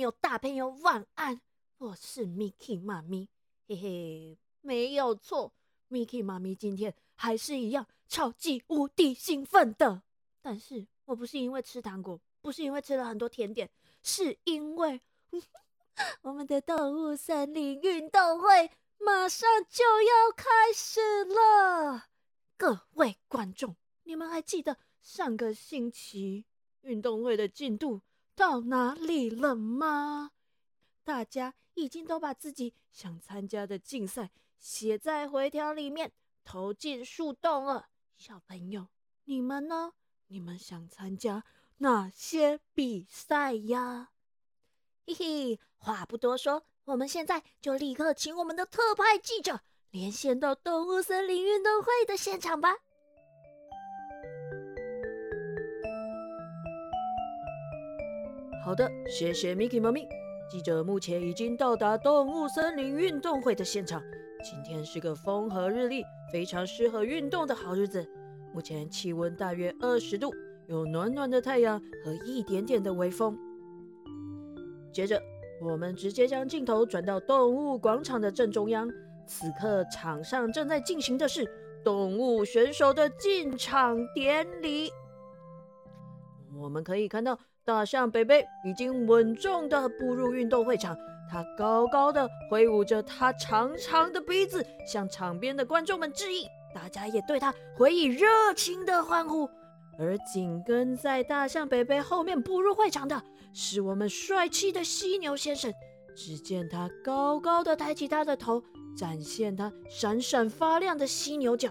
有、大朋友晚安，我是 Miki 妈咪，嘿嘿，没有错，Miki 妈咪今天还是一样超级无敌兴奋的，但是我不是因为吃糖果，不是因为吃了很多甜点，是因为 我们的动物森林运动会马上就要开始了，各位观众，你们还记得上个星期？运动会的进度到哪里了吗？大家已经都把自己想参加的竞赛写在回条里面，投进树洞了。小朋友，你们呢？你们想参加哪些比赛呀？嘿嘿，话不多说，我们现在就立刻请我们的特派记者连线到动物森林运动会的现场吧。好的，谢谢 Miki 猫咪。记者目前已经到达动物森林运动会的现场。今天是个风和日丽、非常适合运动的好日子。目前气温大约二十度，有暖暖的太阳和一点点的微风。接着，我们直接将镜头转到动物广场的正中央。此刻，场上正在进行的是动物选手的进场典礼。我们可以看到。大象贝贝已经稳重地步入运动会场，他高高的挥舞着他长长的鼻子，向场边的观众们致意。大家也对他回以热情的欢呼。而紧跟在大象贝贝后面步入会场的是我们帅气的犀牛先生。只见他高高的抬起他的头，展现他闪闪发亮的犀牛角。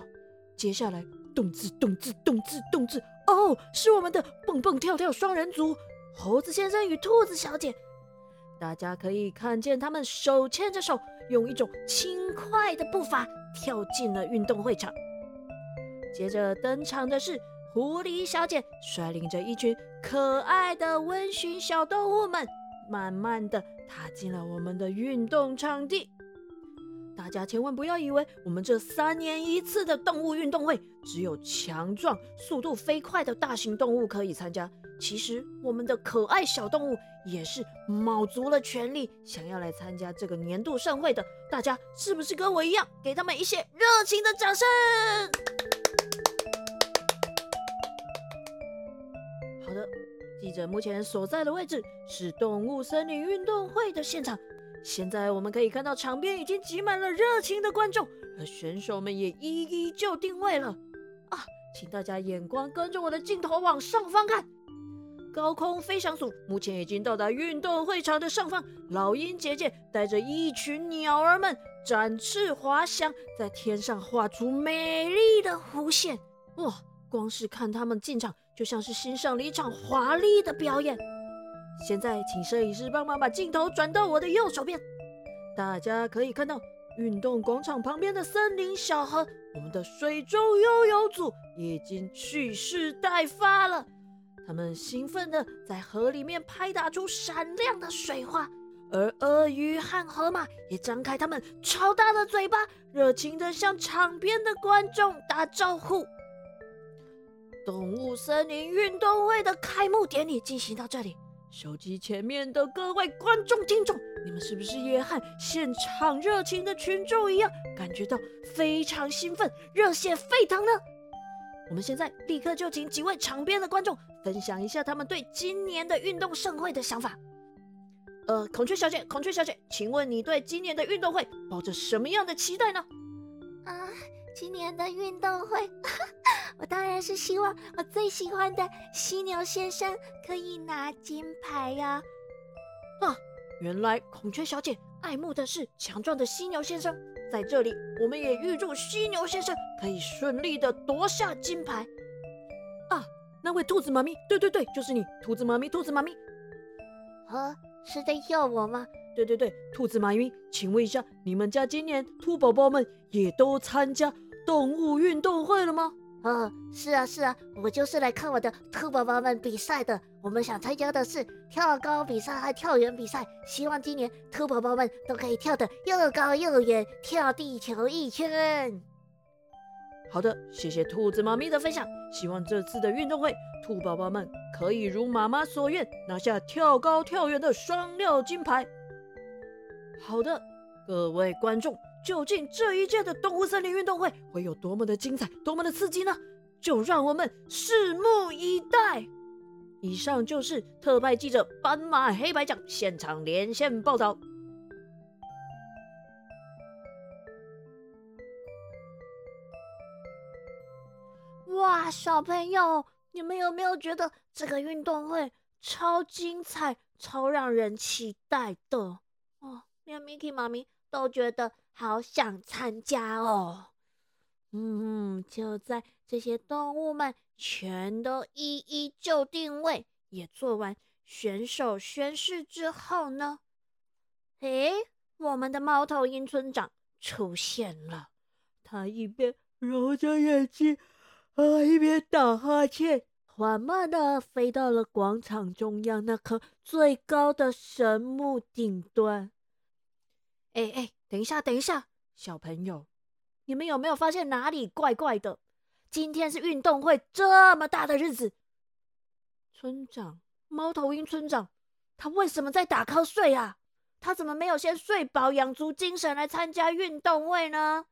接下来，动次动次动次动次。哦，是我们的蹦蹦跳跳双人组，猴子先生与兔子小姐。大家可以看见他们手牵着手，用一种轻快的步伐跳进了运动会场。接着登场的是狐狸小姐，率领着一群可爱的温驯小动物们，慢慢的踏进了我们的运动场地。大家千万不要以为我们这三年一次的动物运动会只有强壮、速度飞快的大型动物可以参加。其实，我们的可爱小动物也是卯足了全力，想要来参加这个年度盛会的。大家是不是跟我一样，给他们一些热情的掌声？好的，记者目前所在的位置是动物森林运动会的现场。现在我们可以看到场边已经挤满了热情的观众，而选手们也一一就定位了。啊，请大家眼光跟着我的镜头往上方看，高空飞翔组目前已经到达运动会场的上方。老鹰姐姐带着一群鸟儿们展翅滑翔，在天上画出美丽的弧线。哇，光是看他们进场，就像是欣赏了一场华丽的表演。现在，请摄影师帮忙把镜头转到我的右手边。大家可以看到，运动广场旁边的森林小河，我们的水中悠游组已经蓄势待发了。他们兴奋地在河里面拍打出闪亮的水花，而鳄鱼和河马也张开他们超大的嘴巴，热情地向场边的观众打招呼。动物森林运动会的开幕典礼进行到这里。手机前面的各位观众、听众，你们是不是也和现场热情的群众一样，感觉到非常兴奋、热血沸腾呢？我们现在立刻就请几位场边的观众分享一下他们对今年的运动盛会的想法。呃，孔雀小姐，孔雀小姐，请问你对今年的运动会抱着什么样的期待呢？啊，今年的运动会。我当然是希望我最喜欢的犀牛先生可以拿金牌呀！啊，原来孔雀小姐爱慕的是强壮的犀牛先生。在这里，我们也预祝犀牛先生可以顺利的夺下金牌。啊，那位兔子妈咪，对对对，就是你，兔子妈咪，兔子妈咪。啊，是在叫我吗？对对对，兔子妈咪，请问一下，你们家今年兔宝宝们也都参加动物运动会了吗？哦，是啊是啊，我就是来看我的兔宝宝们比赛的。我们想参加的是跳高比赛和跳远比赛，希望今年兔宝宝们都可以跳得又高又远，跳地球一圈。好的，谢谢兔子妈咪的分享。希望这次的运动会，兔宝宝们可以如妈妈所愿，拿下跳高、跳远的双料金牌。好的，各位观众，究竟这一届的动物森林运动会会有多么的精彩、多么的刺激呢？就让我们拭目以待。以上就是特派记者斑马黑白奖现场连线报道。哇，小朋友，你们有没有觉得这个运动会超精彩、超让人期待的？哦，连 mikey 妈咪都觉得好想参加哦。嗯，就在这些动物们全都一一就定位，也做完选手宣誓之后呢？诶，我们的猫头鹰村长出现了，他一边揉着眼睛。啊！一边打哈欠，缓慢的飞到了广场中央那棵最高的神木顶端。哎哎，等一下，等一下，小朋友，你们有没有发现哪里怪怪的？今天是运动会这么大的日子，村长猫头鹰村长，他为什么在打瞌睡啊？他怎么没有先睡饱，养足精神来参加运动会呢？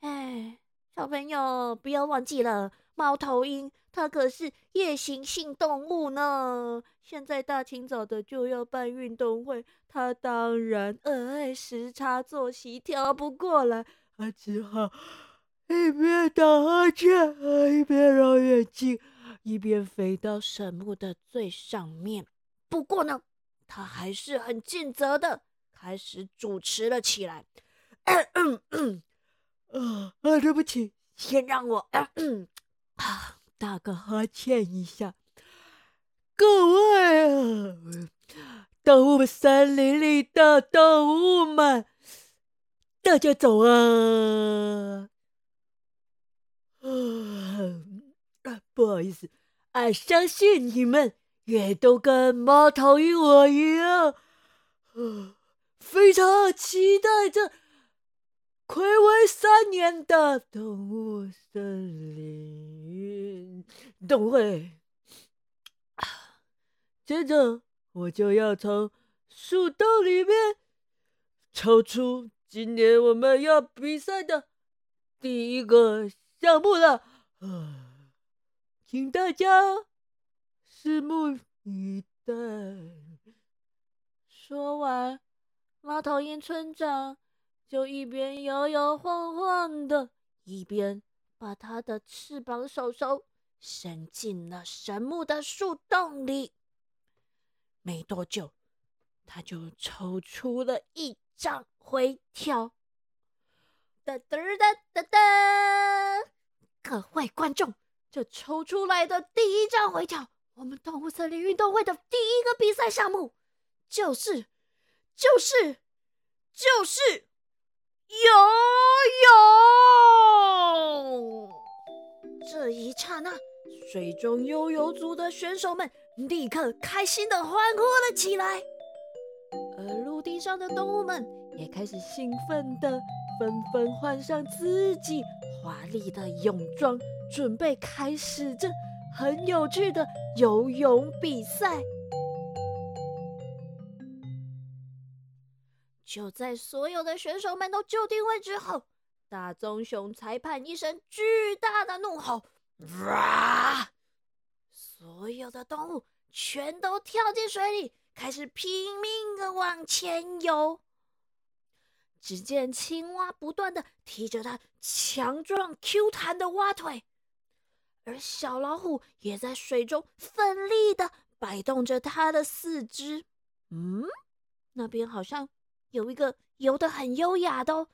哎，小朋友，不要忘记了。猫头鹰，它可是夜行性动物呢。现在大清早的就要办运动会，它当然哎时差作息调不过来，它只好一边打哈欠，一边揉眼睛，一边飞到神木的最上面。不过呢，它还是很尽责的，开始主持了起来。啊 啊，对不起，先让我。啊，打个哈欠一下，各位啊，动物森林里的动物们，大家走啊！啊，不好意思，俺，相信你们也都跟猫头鹰我一样，啊，非常期待着。暌违三年的动物森林动会，接着我就要从树洞里面抽出今年我们要比赛的第一个项目了，请大家拭目以待。说完，猫头鹰村长。就一边摇摇晃晃的，一边把他的翅膀手手伸进了神木的树洞里。没多久，他就抽出了一张回条。哒哒哒哒哒！各位观众，这抽出来的第一张回条，我们动物森林运动会的第一个比赛项目，就是，就是，就是。游泳！这一刹那，水中悠游族的选手们立刻开心的欢呼了起来，而陆地上的动物们也开始兴奋的纷纷换上自己华丽的泳装，准备开始这很有趣的游泳比赛。就在所有的选手们都就定位之后，大棕熊裁判一声巨大的怒吼，哇！所有的动物全都跳进水里，开始拼命的往前游。只见青蛙不断的踢着它强壮 Q 弹的蛙腿，而小老虎也在水中奋力的摆动着它的四肢。嗯，那边好像。有一个游得很优雅的，哦，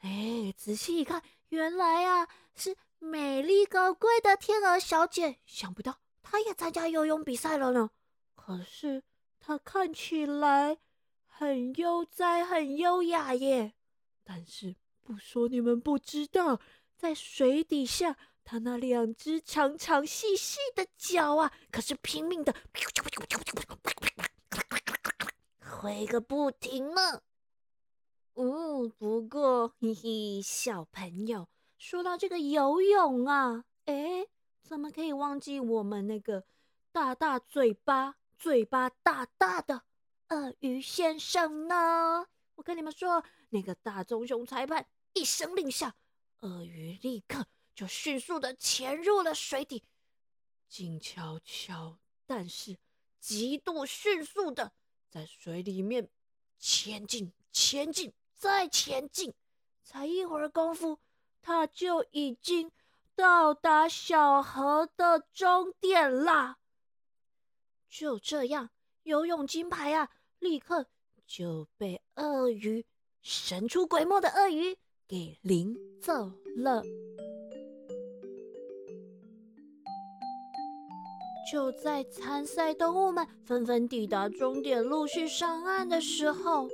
哎，仔细一看，原来啊是美丽高贵的天鹅小姐。想不到她也参加游泳比赛了呢。可是她看起来很悠哉、很优雅耶。但是不说你们不知道，在水底下，她那两只长长细细的脚啊，可是拼命的挥个不停呢。哦，不过，嘿嘿，小朋友，说到这个游泳啊，哎，怎么可以忘记我们那个大大嘴巴、嘴巴大大的鳄鱼先生呢？我跟你们说，那个大棕熊裁判一声令下，鳄鱼立刻就迅速的潜入了水底，静悄悄，但是极度迅速的在水里面前进、前进、再前进，才一会儿功夫，他就已经到达小河的终点啦。就这样，游泳金牌啊，立刻。就被鳄鱼神出鬼没的鳄鱼给领走了。就在参赛动物们纷纷抵达终点、陆续上岸的时候，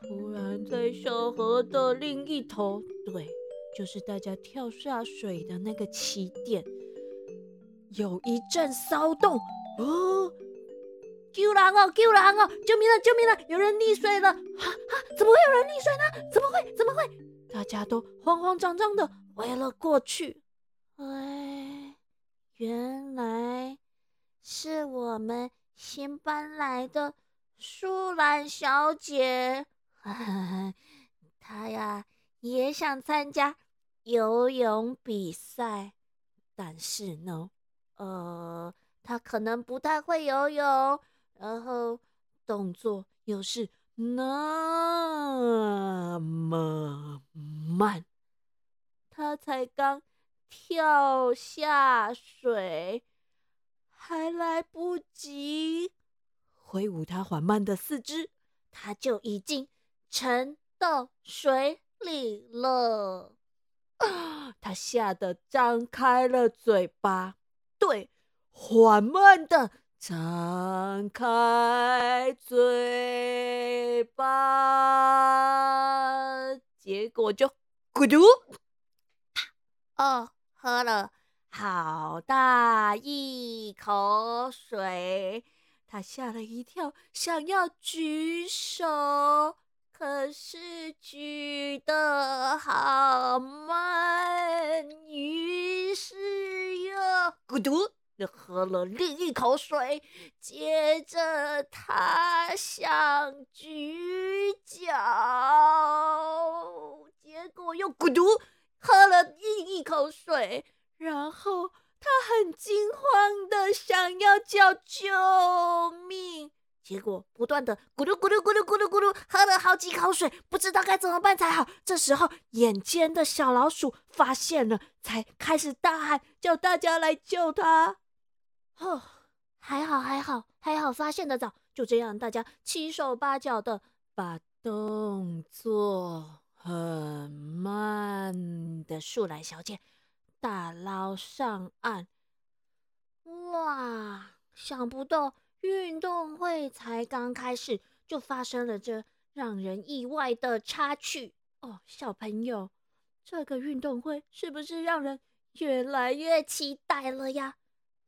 突然在小河的另一头，对，就是大家跳下水的那个起点，有一阵骚动。哦！救人哦！救人哦！救命了！救命了！有人溺水了！哈哈！怎么会有人溺水呢？怎么会？怎么会？大家都慌慌张张的围了过去。哎，原来是我们新搬来的舒兰小姐。哈哈，她呀也想参加游泳比赛，但是呢，呃，他可能不太会游泳。然后动作又是那么慢，他才刚跳下水，还来不及挥舞他缓慢的四肢，他就已经沉到水里了。吓得张开了嘴巴，对，缓慢的。张开嘴巴，结果就咕嘟，哦，喝了好大一口水。他吓了一跳，想要举手，可是举得好慢，于是又咕嘟。喝了另一口水，接着他想举脚，结果又咕嘟喝了另一口水，然后他很惊慌的想要叫救命，结果不断的咕噜咕噜咕噜咕噜咕噜喝了好几口水，不知道该怎么办才好。这时候，眼尖的小老鼠发现了，才开始大喊，叫大家来救他。哦，还好，还好，还好，发现的早。就这样，大家七手八脚的把动作很慢的树懒小姐打捞上岸。哇，想不到运动会才刚开始，就发生了这让人意外的插曲哦。小朋友，这个运动会是不是让人越来越期待了呀？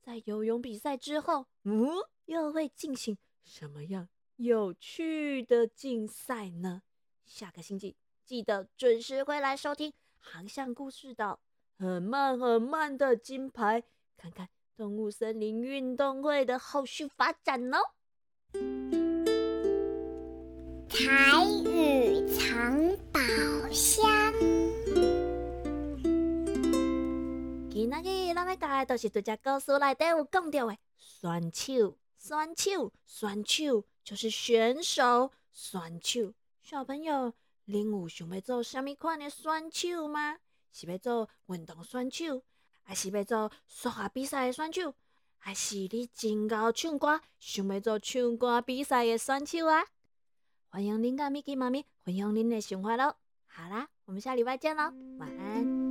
在游泳比赛之后，嗯，又会进行什么样有趣的竞赛呢？下个星期记得准时回来收听《航向故事岛》，很慢很慢的金牌，看看动物森林运动会的后续发展哦。彩雨藏宝箱。今仔日咱要教的都是这只故事内底有讲到的选手，选手，选手就是选手，选手。小朋友，恁有想要做什么款的选手吗？是要做运动选手，还是要做数学比赛的选手，还是你真够唱歌，想要做唱歌比赛的选手啊？欢迎恁甲 Miki 妈咪分享恁的想法咯。好啦，我们下礼拜见喽，晚安。